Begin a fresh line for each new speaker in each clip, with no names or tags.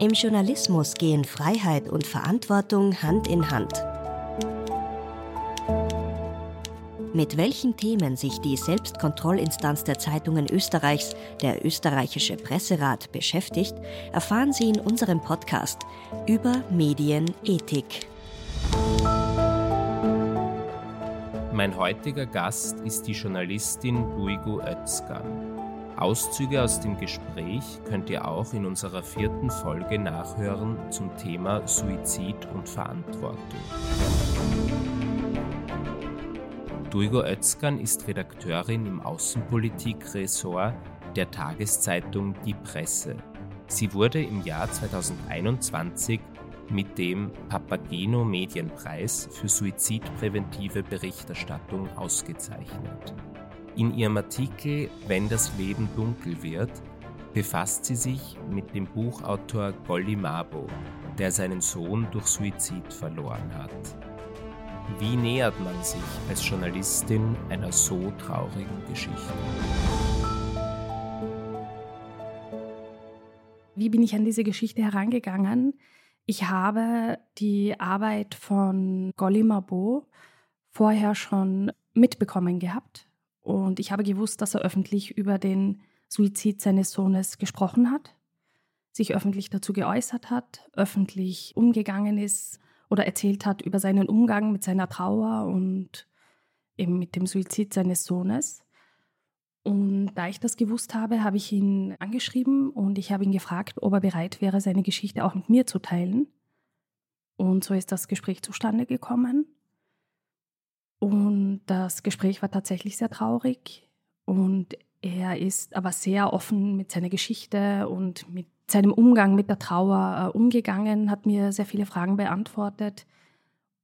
Im Journalismus gehen Freiheit und Verantwortung Hand in Hand. Mit welchen Themen sich die Selbstkontrollinstanz der Zeitungen Österreichs, der österreichische Presserat, beschäftigt, erfahren Sie in unserem Podcast über Medienethik.
Mein heutiger Gast ist die Journalistin Luigo Özkan. Auszüge aus dem Gespräch könnt ihr auch in unserer vierten Folge nachhören zum Thema Suizid und Verantwortung. Duigo Özkan ist Redakteurin im Außenpolitik-Ressort der Tageszeitung Die Presse. Sie wurde im Jahr 2021 mit dem Papageno Medienpreis für suizidpräventive Berichterstattung ausgezeichnet. In ihrem Artikel Wenn das Leben dunkel wird befasst sie sich mit dem Buchautor Golli Mabo, der seinen Sohn durch Suizid verloren hat. Wie nähert man sich als Journalistin einer so traurigen Geschichte?
Wie bin ich an diese Geschichte herangegangen? Ich habe die Arbeit von Golli Mabo vorher schon mitbekommen gehabt. Und ich habe gewusst, dass er öffentlich über den Suizid seines Sohnes gesprochen hat, sich öffentlich dazu geäußert hat, öffentlich umgegangen ist oder erzählt hat über seinen Umgang mit seiner Trauer und eben mit dem Suizid seines Sohnes. Und da ich das gewusst habe, habe ich ihn angeschrieben und ich habe ihn gefragt, ob er bereit wäre, seine Geschichte auch mit mir zu teilen. Und so ist das Gespräch zustande gekommen. Und das Gespräch war tatsächlich sehr traurig. Und er ist aber sehr offen mit seiner Geschichte und mit seinem Umgang mit der Trauer äh, umgegangen, hat mir sehr viele Fragen beantwortet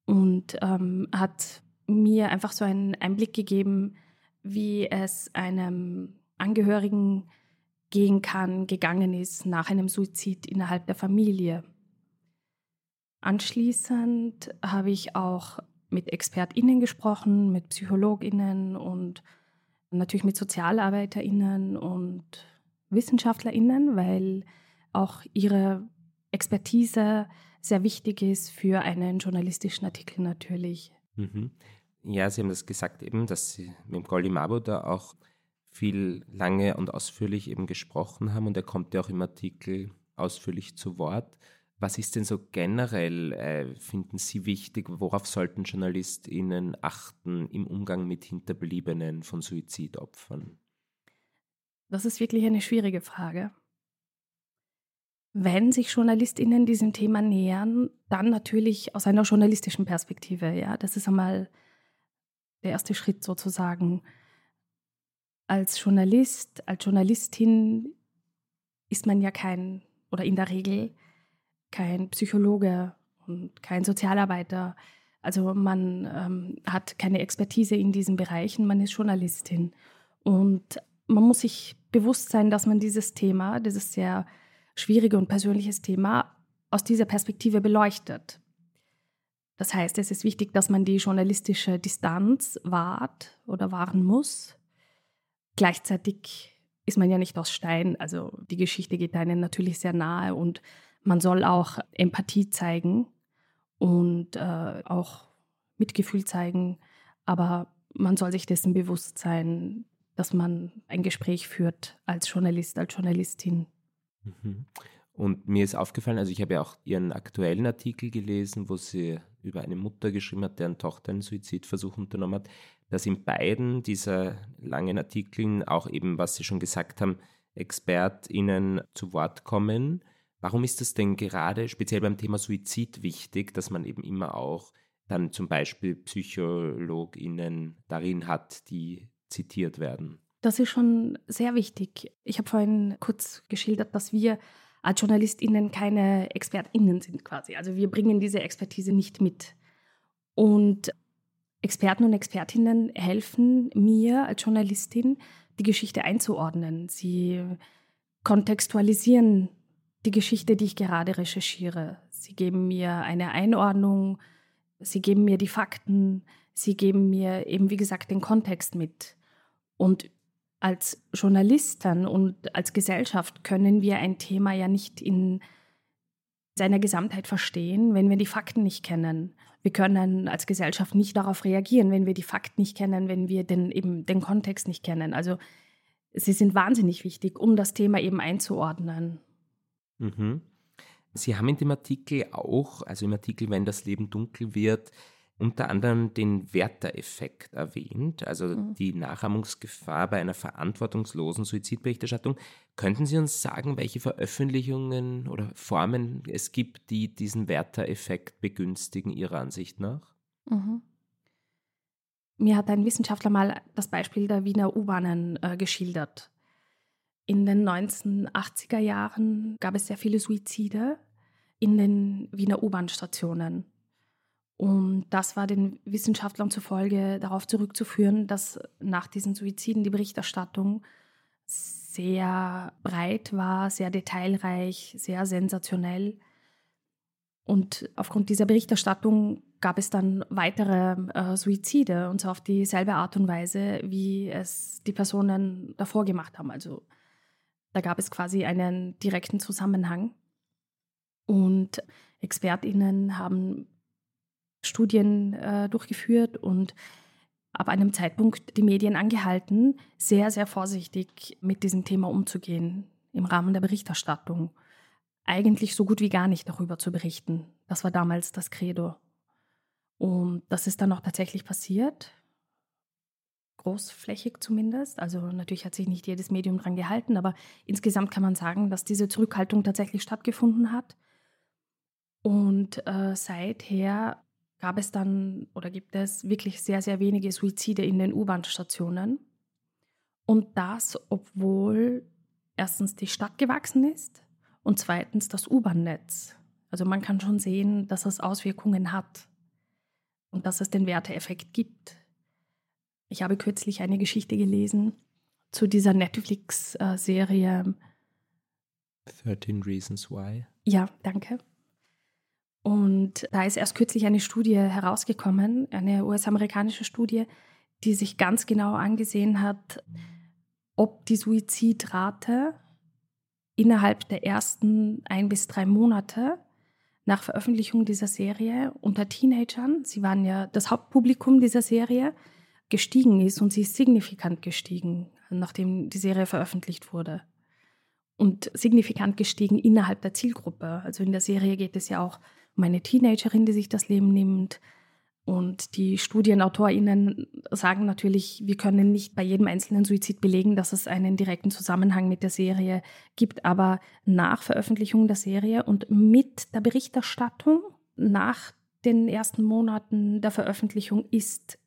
und ähm, hat mir einfach so einen Einblick gegeben, wie es einem Angehörigen gehen kann, gegangen ist nach einem Suizid innerhalb der Familie. Anschließend habe ich auch mit ExpertInnen gesprochen, mit PsychologInnen und natürlich mit SozialarbeiterInnen und WissenschaftlerInnen, weil auch ihre Expertise sehr wichtig ist für einen journalistischen Artikel natürlich.
Mhm. Ja, Sie haben das gesagt eben, dass Sie mit dem Mabo da auch viel lange und ausführlich eben gesprochen haben und er kommt ja auch im Artikel ausführlich zu Wort. Was ist denn so generell, äh, finden Sie wichtig, worauf sollten JournalistInnen achten im Umgang mit Hinterbliebenen von Suizidopfern?
Das ist wirklich eine schwierige Frage. Wenn sich JournalistInnen diesem Thema nähern, dann natürlich aus einer journalistischen Perspektive. Ja, das ist einmal der erste Schritt sozusagen. Als Journalist, als Journalistin ist man ja kein oder in der Regel kein Psychologe und kein Sozialarbeiter. Also man ähm, hat keine Expertise in diesen Bereichen, man ist Journalistin. Und man muss sich bewusst sein, dass man dieses Thema, dieses sehr schwierige und persönliches Thema, aus dieser Perspektive beleuchtet. Das heißt, es ist wichtig, dass man die journalistische Distanz wahrt oder wahren muss. Gleichzeitig ist man ja nicht aus Stein, also die Geschichte geht einem natürlich sehr nahe und man soll auch Empathie zeigen und äh, auch Mitgefühl zeigen, aber man soll sich dessen bewusst sein, dass man ein Gespräch führt als Journalist, als Journalistin.
Mhm. Und mir ist aufgefallen, also ich habe ja auch Ihren aktuellen Artikel gelesen, wo Sie über eine Mutter geschrieben hat, deren Tochter einen Suizidversuch unternommen hat, dass in beiden dieser langen Artikeln auch eben, was Sie schon gesagt haben, ExpertInnen zu Wort kommen. Warum ist es denn gerade speziell beim Thema Suizid wichtig, dass man eben immer auch dann zum Beispiel PsychologInnen darin hat, die zitiert werden?
Das ist schon sehr wichtig. Ich habe vorhin kurz geschildert, dass wir als JournalistInnen keine ExpertInnen sind quasi. Also wir bringen diese Expertise nicht mit. Und Experten und Expertinnen helfen mir als Journalistin, die Geschichte einzuordnen. Sie kontextualisieren die Geschichte, die ich gerade recherchiere. Sie geben mir eine Einordnung, sie geben mir die Fakten, sie geben mir eben, wie gesagt, den Kontext mit. Und als Journalisten und als Gesellschaft können wir ein Thema ja nicht in seiner Gesamtheit verstehen, wenn wir die Fakten nicht kennen. Wir können als Gesellschaft nicht darauf reagieren, wenn wir die Fakten nicht kennen, wenn wir den, eben den Kontext nicht kennen. Also sie sind wahnsinnig wichtig, um das Thema eben einzuordnen.
Mhm. Sie haben in dem Artikel auch, also im Artikel Wenn das Leben dunkel wird, unter anderem den Werther-Effekt erwähnt, also mhm. die Nachahmungsgefahr bei einer verantwortungslosen Suizidberichterstattung. Könnten Sie uns sagen, welche Veröffentlichungen oder Formen es gibt, die diesen Werther-Effekt begünstigen, Ihrer Ansicht nach? Mhm.
Mir hat ein Wissenschaftler mal das Beispiel der Wiener U-Bahnen äh, geschildert. In den 1980er Jahren gab es sehr viele Suizide in den Wiener U-Bahn-Stationen. Und das war den Wissenschaftlern zufolge darauf zurückzuführen, dass nach diesen Suiziden die Berichterstattung sehr breit war, sehr detailreich, sehr sensationell. Und aufgrund dieser Berichterstattung gab es dann weitere äh, Suizide, und zwar auf dieselbe Art und Weise, wie es die Personen davor gemacht haben. Also da gab es quasi einen direkten Zusammenhang. Und ExpertInnen haben Studien äh, durchgeführt und ab einem Zeitpunkt die Medien angehalten, sehr, sehr vorsichtig mit diesem Thema umzugehen im Rahmen der Berichterstattung. Eigentlich so gut wie gar nicht darüber zu berichten. Das war damals das Credo. Und das ist dann auch tatsächlich passiert. Großflächig zumindest. Also natürlich hat sich nicht jedes Medium daran gehalten, aber insgesamt kann man sagen, dass diese Zurückhaltung tatsächlich stattgefunden hat. Und äh, seither gab es dann oder gibt es wirklich sehr, sehr wenige Suizide in den U-Bahn-Stationen. Und das, obwohl erstens die Stadt gewachsen ist und zweitens das U-Bahn-Netz. Also man kann schon sehen, dass es Auswirkungen hat und dass es den Werteeffekt gibt. Ich habe kürzlich eine Geschichte gelesen zu dieser Netflix-Serie
13 Reasons Why.
Ja, danke. Und da ist erst kürzlich eine Studie herausgekommen, eine US-amerikanische Studie, die sich ganz genau angesehen hat, ob die Suizidrate innerhalb der ersten ein bis drei Monate nach Veröffentlichung dieser Serie unter Teenagern, sie waren ja das Hauptpublikum dieser Serie, gestiegen ist und sie ist signifikant gestiegen, nachdem die Serie veröffentlicht wurde. Und signifikant gestiegen innerhalb der Zielgruppe. Also in der Serie geht es ja auch um eine Teenagerin, die sich das Leben nimmt. Und die StudienautorInnen sagen natürlich, wir können nicht bei jedem einzelnen Suizid belegen, dass es einen direkten Zusammenhang mit der Serie gibt. Aber nach Veröffentlichung der Serie und mit der Berichterstattung nach den ersten Monaten der Veröffentlichung ist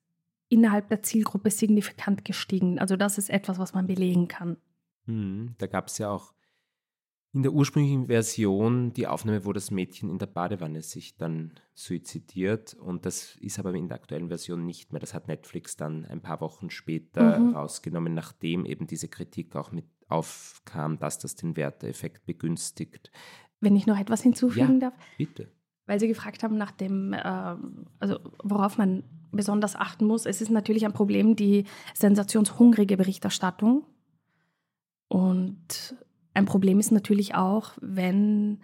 innerhalb der Zielgruppe signifikant gestiegen. Also das ist etwas, was man belegen kann.
Hm, da gab es ja auch in der ursprünglichen Version die Aufnahme, wo das Mädchen in der Badewanne sich dann suizidiert und das ist aber in der aktuellen Version nicht mehr. Das hat Netflix dann ein paar Wochen später mhm. rausgenommen, nachdem eben diese Kritik auch mit aufkam, dass das den Werteeffekt begünstigt.
Wenn ich noch etwas hinzufügen
ja,
darf.
Bitte.
Weil Sie gefragt haben nach dem, äh, also worauf man besonders achten muss. Es ist natürlich ein Problem, die sensationshungrige Berichterstattung. Und ein Problem ist natürlich auch, wenn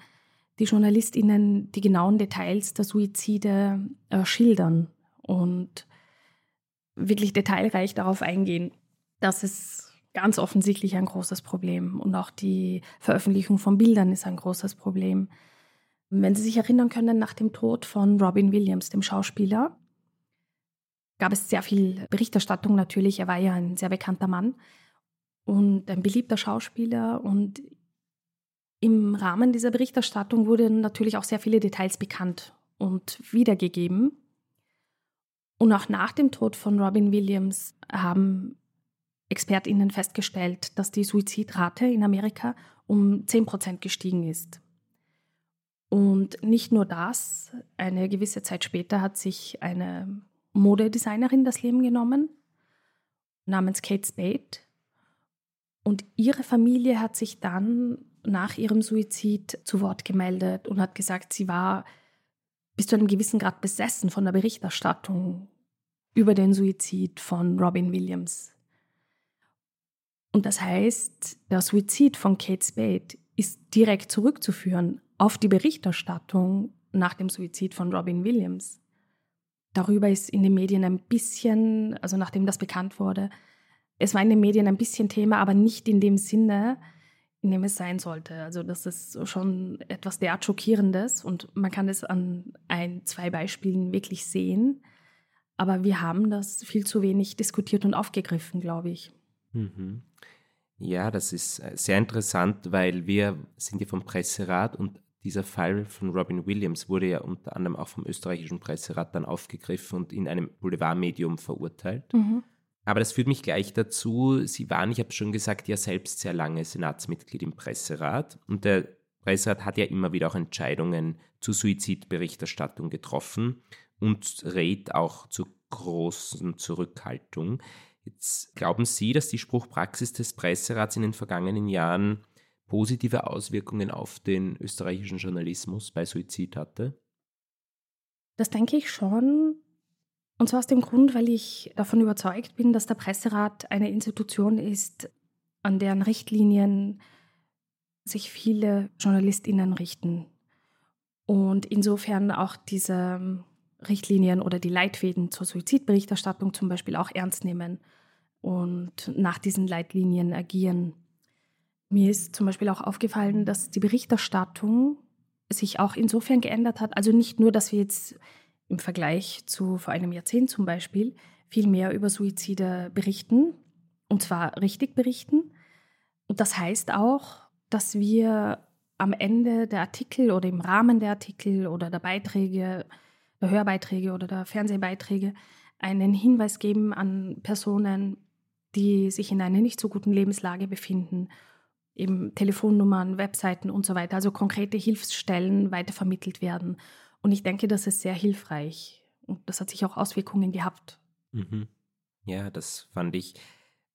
die JournalistInnen die genauen Details der Suizide äh, schildern und wirklich detailreich darauf eingehen. Das ist ganz offensichtlich ein großes Problem. Und auch die Veröffentlichung von Bildern ist ein großes Problem. Wenn Sie sich erinnern können, nach dem Tod von Robin Williams, dem Schauspieler, gab es sehr viel Berichterstattung natürlich. Er war ja ein sehr bekannter Mann und ein beliebter Schauspieler. Und im Rahmen dieser Berichterstattung wurden natürlich auch sehr viele Details bekannt und wiedergegeben. Und auch nach dem Tod von Robin Williams haben ExpertInnen festgestellt, dass die Suizidrate in Amerika um 10 Prozent gestiegen ist. Und nicht nur das, eine gewisse Zeit später hat sich eine Modedesignerin das Leben genommen, namens Kate Spade. Und ihre Familie hat sich dann nach ihrem Suizid zu Wort gemeldet und hat gesagt, sie war bis zu einem gewissen Grad besessen von der Berichterstattung über den Suizid von Robin Williams. Und das heißt, der Suizid von Kate Spade ist direkt zurückzuführen auf die Berichterstattung nach dem Suizid von Robin Williams. Darüber ist in den Medien ein bisschen, also nachdem das bekannt wurde, es war in den Medien ein bisschen Thema, aber nicht in dem Sinne, in dem es sein sollte. Also das ist schon etwas derart Schockierendes und man kann es an ein, zwei Beispielen wirklich sehen. Aber wir haben das viel zu wenig diskutiert und aufgegriffen, glaube ich.
Mhm. Ja, das ist äh, sehr interessant, weil wir sind ja vom Presserat und dieser Fall von Robin Williams wurde ja unter anderem auch vom österreichischen Presserat dann aufgegriffen und in einem Boulevardmedium verurteilt. Mhm. Aber das führt mich gleich dazu, Sie waren, ich habe schon gesagt, ja selbst sehr lange Senatsmitglied im Presserat und der Presserat hat ja immer wieder auch Entscheidungen zur Suizidberichterstattung getroffen und rät auch zur großen Zurückhaltung. Jetzt glauben Sie, dass die Spruchpraxis des Presserats in den vergangenen Jahren positive Auswirkungen auf den österreichischen Journalismus bei Suizid hatte?
Das denke ich schon. Und zwar aus dem Grund, weil ich davon überzeugt bin, dass der Presserat eine Institution ist, an deren Richtlinien sich viele JournalistInnen richten. Und insofern auch diese Richtlinien oder die Leitfäden zur Suizidberichterstattung zum Beispiel auch ernst nehmen und nach diesen Leitlinien agieren. Mir ist zum Beispiel auch aufgefallen, dass die Berichterstattung sich auch insofern geändert hat. Also nicht nur, dass wir jetzt im Vergleich zu vor einem Jahrzehnt zum Beispiel viel mehr über Suizide berichten, und zwar richtig berichten. Und das heißt auch, dass wir am Ende der Artikel oder im Rahmen der Artikel oder der Beiträge der Hörbeiträge oder der Fernsehbeiträge einen Hinweis geben an Personen, die sich in einer nicht so guten Lebenslage befinden, eben Telefonnummern, Webseiten und so weiter, also konkrete Hilfsstellen weitervermittelt werden. Und ich denke, das ist sehr hilfreich und das hat sich auch Auswirkungen gehabt.
Mhm. Ja, das fand ich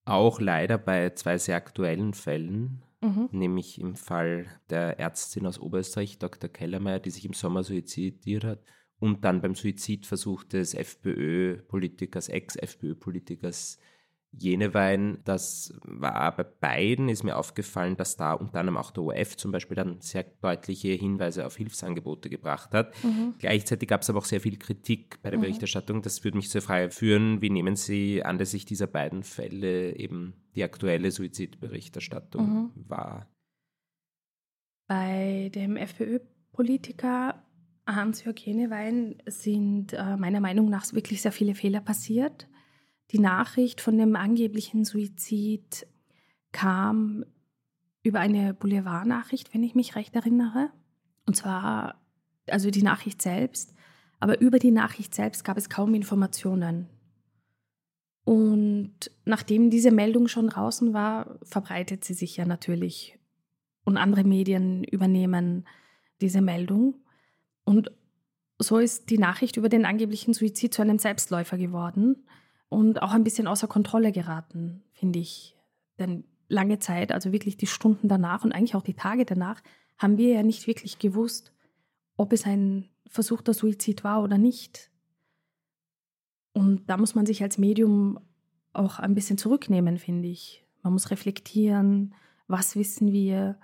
auch leider bei zwei sehr aktuellen Fällen, mhm. nämlich im Fall der Ärztin aus Oberösterreich, Dr. Kellermeier, die sich im Sommer suizidiert hat und dann beim Suizidversuch des FPÖ-Politikers, Ex-FPÖ-Politikers Jenewein, das war bei beiden, ist mir aufgefallen, dass da unter anderem auch der ORF zum Beispiel dann sehr deutliche Hinweise auf Hilfsangebote gebracht hat. Mhm. Gleichzeitig gab es aber auch sehr viel Kritik bei der mhm. Berichterstattung. Das würde mich zur Frage führen, wie nehmen Sie anlässlich dieser beiden Fälle eben die aktuelle Suizidberichterstattung mhm. wahr?
Bei dem FPÖ-Politiker Hans-Jörg Jenewein sind äh, meiner Meinung nach wirklich sehr viele Fehler passiert. Die Nachricht von dem angeblichen Suizid kam über eine Boulevardnachricht, wenn ich mich recht erinnere. Und zwar, also die Nachricht selbst. Aber über die Nachricht selbst gab es kaum Informationen. Und nachdem diese Meldung schon draußen war, verbreitet sie sich ja natürlich. Und andere Medien übernehmen diese Meldung. Und so ist die Nachricht über den angeblichen Suizid zu einem Selbstläufer geworden und auch ein bisschen außer Kontrolle geraten, finde ich. Denn lange Zeit, also wirklich die Stunden danach und eigentlich auch die Tage danach, haben wir ja nicht wirklich gewusst, ob es ein versuchter Suizid war oder nicht. Und da muss man sich als Medium auch ein bisschen zurücknehmen, finde ich. Man muss reflektieren, was wissen wir,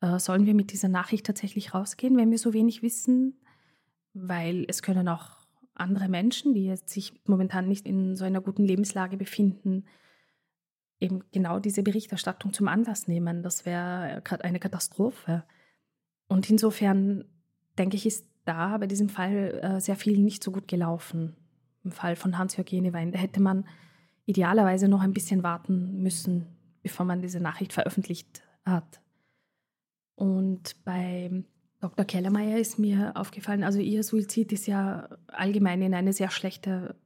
äh, sollen wir mit dieser Nachricht tatsächlich rausgehen, wenn wir so wenig wissen? Weil es können auch andere Menschen, die jetzt sich momentan nicht in so einer guten Lebenslage befinden, eben genau diese Berichterstattung zum Anlass nehmen. Das wäre eine Katastrophe. Und insofern denke ich, ist da bei diesem Fall äh, sehr viel nicht so gut gelaufen. Im Fall von Hans-Jörg Jenewein. Da hätte man idealerweise noch ein bisschen warten müssen, bevor man diese Nachricht veröffentlicht hat. Und bei Dr. Kellermeier ist mir aufgefallen, also ihr Suizid ist ja allgemein in eine sehr schlechte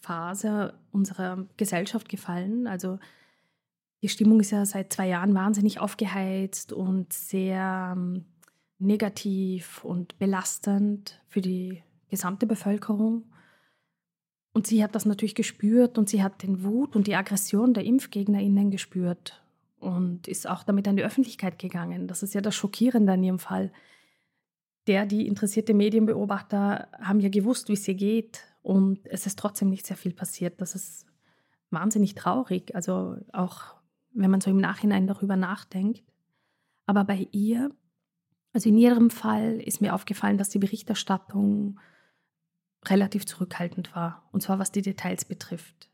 Phase unserer Gesellschaft gefallen. Also die Stimmung ist ja seit zwei Jahren wahnsinnig aufgeheizt und sehr ähm, negativ und belastend für die gesamte Bevölkerung. Und sie hat das natürlich gespürt und sie hat den Wut und die Aggression der ImpfgegnerInnen gespürt und ist auch damit an die Öffentlichkeit gegangen. Das ist ja das Schockierende an ihrem Fall. Der, die interessierte Medienbeobachter haben ja gewusst, wie es ihr geht und es ist trotzdem nicht sehr viel passiert. Das ist wahnsinnig traurig, also auch wenn man so im Nachhinein darüber nachdenkt. Aber bei ihr Also in ihrem Fall ist mir aufgefallen, dass die Berichterstattung relativ zurückhaltend war, und zwar was die Details betrifft.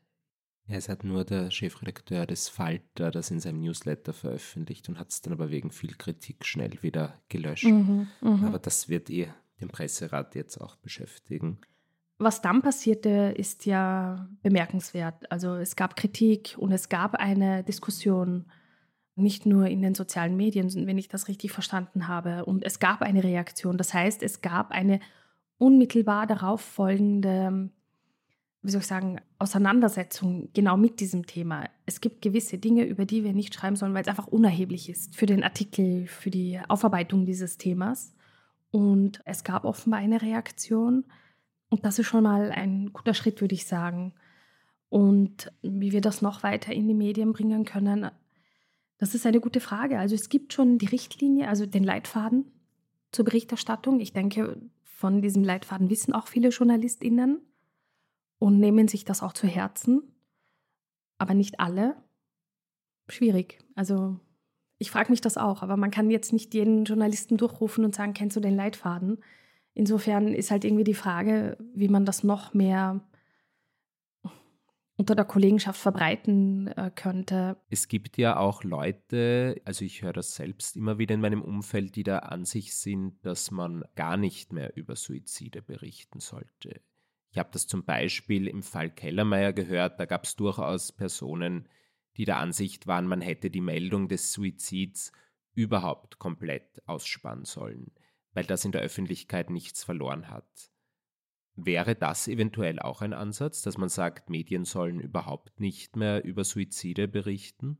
Ja, es hat nur der Chefredakteur des Falter das in seinem Newsletter veröffentlicht und hat es dann aber wegen viel Kritik schnell wieder gelöscht. Mhm, mh. Aber das wird eh den Presserat jetzt auch beschäftigen.
Was dann passierte, ist ja bemerkenswert. Also es gab Kritik und es gab eine Diskussion, nicht nur in den sozialen Medien, wenn ich das richtig verstanden habe. Und es gab eine Reaktion. Das heißt, es gab eine unmittelbar darauf folgende, wie soll ich sagen, Auseinandersetzung genau mit diesem Thema. Es gibt gewisse Dinge, über die wir nicht schreiben sollen, weil es einfach unerheblich ist für den Artikel, für die Aufarbeitung dieses Themas. Und es gab offenbar eine Reaktion. Und das ist schon mal ein guter Schritt, würde ich sagen. Und wie wir das noch weiter in die Medien bringen können, das ist eine gute Frage. Also es gibt schon die Richtlinie, also den Leitfaden zur Berichterstattung. Ich denke, von diesem Leitfaden wissen auch viele JournalistInnen und nehmen sich das auch zu Herzen. Aber nicht alle. Schwierig. Also ich frage mich das auch, aber man kann jetzt nicht jeden Journalisten durchrufen und sagen, kennst du den Leitfaden? Insofern ist halt irgendwie die Frage, wie man das noch mehr unter der Kollegenschaft verbreiten äh, könnte.
Es gibt ja auch Leute, also ich höre das selbst immer wieder in meinem Umfeld, die der Ansicht sind, dass man gar nicht mehr über Suizide berichten sollte. Ich habe das zum Beispiel im Fall Kellermeier gehört, da gab es durchaus Personen, die der Ansicht waren, man hätte die Meldung des Suizids überhaupt komplett ausspannen sollen, weil das in der Öffentlichkeit nichts verloren hat. Wäre das eventuell auch ein Ansatz, dass man sagt, Medien sollen überhaupt nicht mehr über Suizide berichten?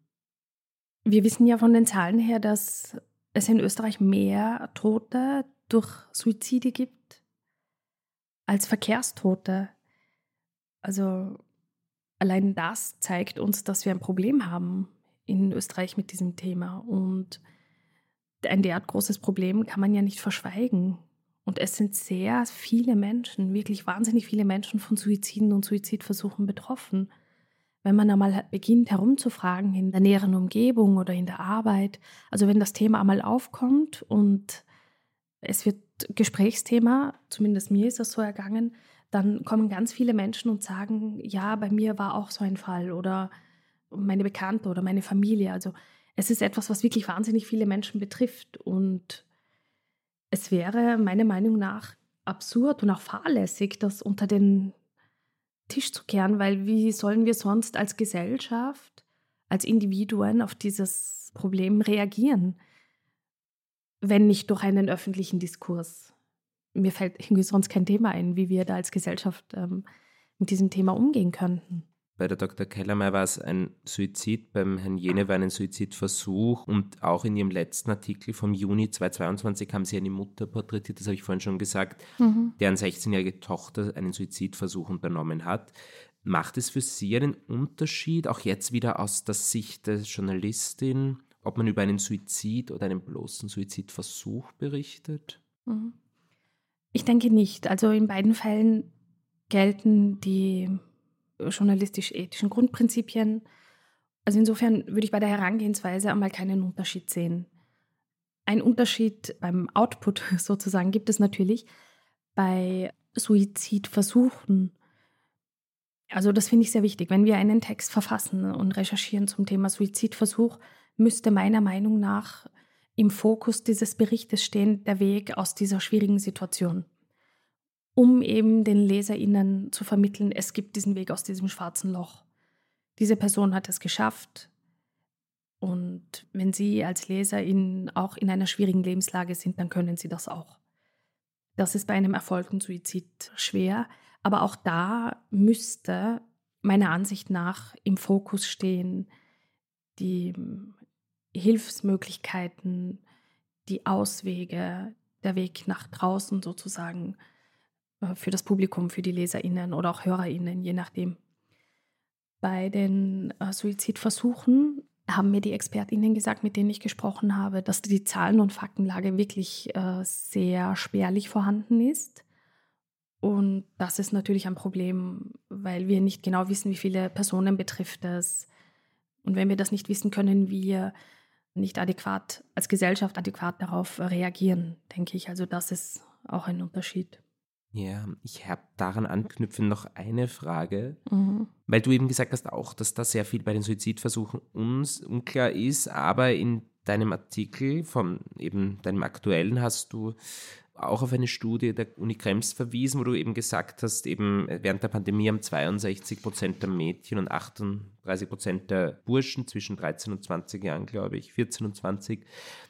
Wir wissen ja von den Zahlen her, dass es in Österreich mehr Tote durch Suizide gibt als Verkehrstote. Also allein das zeigt uns, dass wir ein Problem haben in Österreich mit diesem Thema. Und ein derart großes Problem kann man ja nicht verschweigen. Und es sind sehr viele Menschen, wirklich wahnsinnig viele Menschen von Suiziden und Suizidversuchen betroffen. Wenn man einmal beginnt herumzufragen in der näheren Umgebung oder in der Arbeit, also wenn das Thema einmal aufkommt und es wird Gesprächsthema, zumindest mir ist das so ergangen, dann kommen ganz viele Menschen und sagen, ja, bei mir war auch so ein Fall oder meine Bekannte oder meine Familie. Also es ist etwas, was wirklich wahnsinnig viele Menschen betrifft und es wäre meiner Meinung nach absurd und auch fahrlässig, das unter den Tisch zu kehren, weil wie sollen wir sonst als Gesellschaft, als Individuen auf dieses Problem reagieren, wenn nicht durch einen öffentlichen Diskurs? Mir fällt irgendwie sonst kein Thema ein, wie wir da als Gesellschaft ähm, mit diesem Thema umgehen könnten.
Bei der Dr. Kellermeier war es ein Suizid, beim Herrn Jene war ein Suizidversuch und auch in Ihrem letzten Artikel vom Juni 2022 haben Sie eine Mutter porträtiert, das habe ich vorhin schon gesagt, mhm. deren 16-jährige Tochter einen Suizidversuch unternommen hat. Macht es für Sie einen Unterschied, auch jetzt wieder aus der Sicht der Journalistin, ob man über einen Suizid oder einen bloßen Suizidversuch berichtet? Mhm.
Ich denke nicht. Also in beiden Fällen gelten die journalistisch-ethischen Grundprinzipien. Also insofern würde ich bei der Herangehensweise einmal keinen Unterschied sehen. Ein Unterschied beim Output sozusagen gibt es natürlich bei Suizidversuchen. Also das finde ich sehr wichtig. Wenn wir einen Text verfassen und recherchieren zum Thema Suizidversuch, müsste meiner Meinung nach im Fokus dieses Berichtes stehen der Weg aus dieser schwierigen Situation um eben den LeserInnen zu vermitteln, es gibt diesen Weg aus diesem schwarzen Loch. Diese Person hat es geschafft. Und wenn Sie als LeserInnen auch in einer schwierigen Lebenslage sind, dann können Sie das auch. Das ist bei einem erfolgten Suizid schwer. Aber auch da müsste meiner Ansicht nach im Fokus stehen die Hilfsmöglichkeiten, die Auswege, der Weg nach draußen sozusagen äh, für das Publikum, für die LeserInnen oder auch HörerInnen, je nachdem. Bei den äh, Suizidversuchen haben mir die ExpertInnen gesagt, mit denen ich gesprochen habe, dass die Zahlen- und Faktenlage wirklich äh, sehr spärlich vorhanden ist. Und das ist natürlich ein Problem, weil wir nicht genau wissen, wie viele Personen betrifft es. Und wenn wir das nicht wissen, können wir nicht adäquat, als Gesellschaft adäquat darauf reagieren, denke ich. Also das ist auch ein Unterschied.
Ja, ich habe daran anknüpfen noch eine Frage, mhm. weil du eben gesagt hast auch, dass da sehr viel bei den Suizidversuchen uns unklar ist, aber in deinem Artikel, von eben deinem aktuellen, hast du auch auf eine Studie der Uni Krems verwiesen, wo du eben gesagt hast, eben während der Pandemie haben 62 Prozent der Mädchen und 38 Prozent der Burschen zwischen 13 und 20 Jahren, glaube ich, 14 und 20,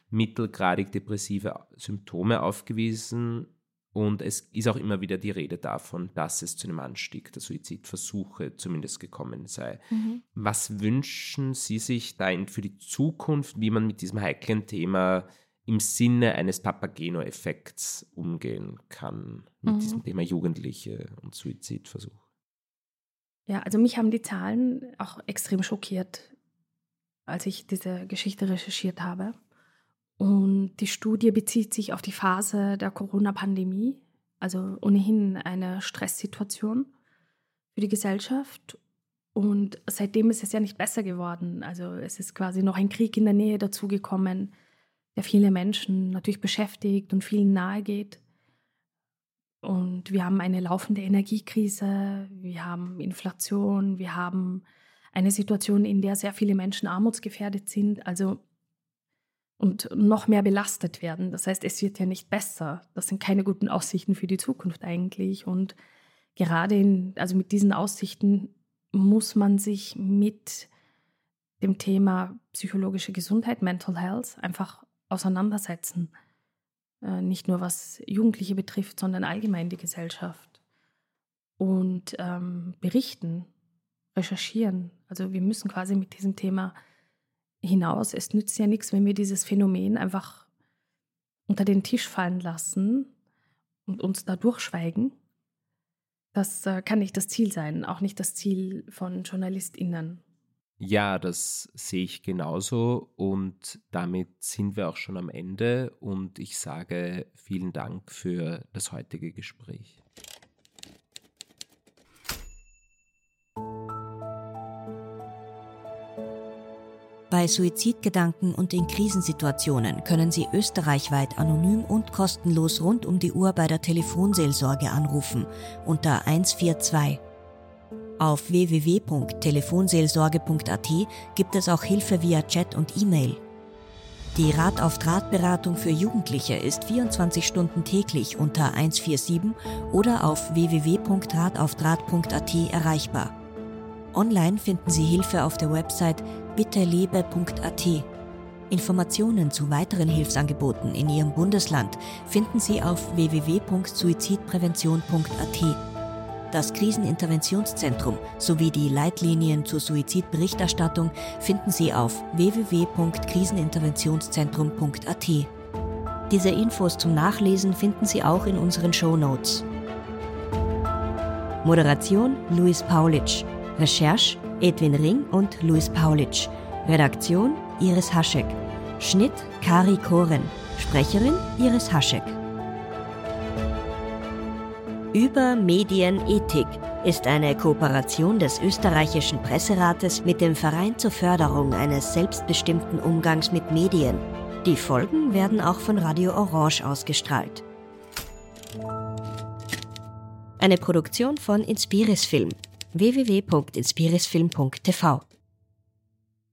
mittelgradig depressive Symptome aufgewiesen und es ist auch immer wieder die Rede davon, dass es zu einem Anstieg der Suizidversuche zumindest gekommen sei. Mhm. Was wünschen Sie sich da für die Zukunft, wie man mit diesem heiklen Thema im Sinne eines Papageno-Effekts umgehen kann, mit mhm. diesem Thema Jugendliche und Suizidversuch?
Ja, also mich haben die Zahlen auch extrem schockiert, als ich diese Geschichte recherchiert habe. Und die Studie bezieht sich auf die Phase der Corona-Pandemie, also ohnehin eine Stresssituation für die Gesellschaft. Und seitdem ist es ja nicht besser geworden. Also es ist quasi noch ein Krieg in der Nähe dazugekommen, der viele Menschen natürlich beschäftigt und vielen nahe geht. Und wir haben eine laufende Energiekrise, wir haben Inflation, wir haben eine Situation, in der sehr viele Menschen armutsgefährdet sind. Also und noch mehr belastet werden. Das heißt, es wird ja nicht besser. Das sind keine guten Aussichten für die Zukunft eigentlich. Und gerade in, also mit diesen Aussichten muss man sich mit dem Thema psychologische Gesundheit, Mental Health, einfach auseinandersetzen. Äh, nicht nur was Jugendliche betrifft, sondern allgemein die Gesellschaft. Und ähm, berichten, recherchieren. Also wir müssen quasi mit diesem Thema hinaus. Es nützt ja nichts, wenn wir dieses Phänomen einfach unter den Tisch fallen lassen und uns da durchschweigen. Das äh, kann nicht das Ziel sein, auch nicht das Ziel von JournalistInnen.
Ja, das sehe ich genauso und damit sind wir auch schon am Ende und ich sage vielen Dank für das heutige Gespräch.
Bei Suizidgedanken und in Krisensituationen können Sie österreichweit anonym und kostenlos rund um die Uhr bei der Telefonseelsorge anrufen unter 142. Auf www.telefonseelsorge.at gibt es auch Hilfe via Chat und E-Mail. Die Rat auf Draht Beratung für Jugendliche ist 24 Stunden täglich unter 147 oder auf www.rataufdraht.at erreichbar. Online finden Sie Hilfe auf der Website bittelebe.at. Informationen zu weiteren Hilfsangeboten in Ihrem Bundesland finden Sie auf www.suizidprävention.at. Das Kriseninterventionszentrum sowie die Leitlinien zur Suizidberichterstattung finden Sie auf www.kriseninterventionszentrum.at. Diese Infos zum Nachlesen finden Sie auch in unseren Show Notes. Moderation Luis Paulitsch. Recherche Edwin Ring und Luis Paulitsch. Redaktion Iris Haschek. Schnitt Kari Koren. Sprecherin Iris Haschek. Über Medienethik ist eine Kooperation des österreichischen Presserates mit dem Verein zur Förderung eines selbstbestimmten Umgangs mit Medien. Die Folgen werden auch von Radio Orange ausgestrahlt. Eine Produktion von Inspiris Film www.inspirisfilm.tv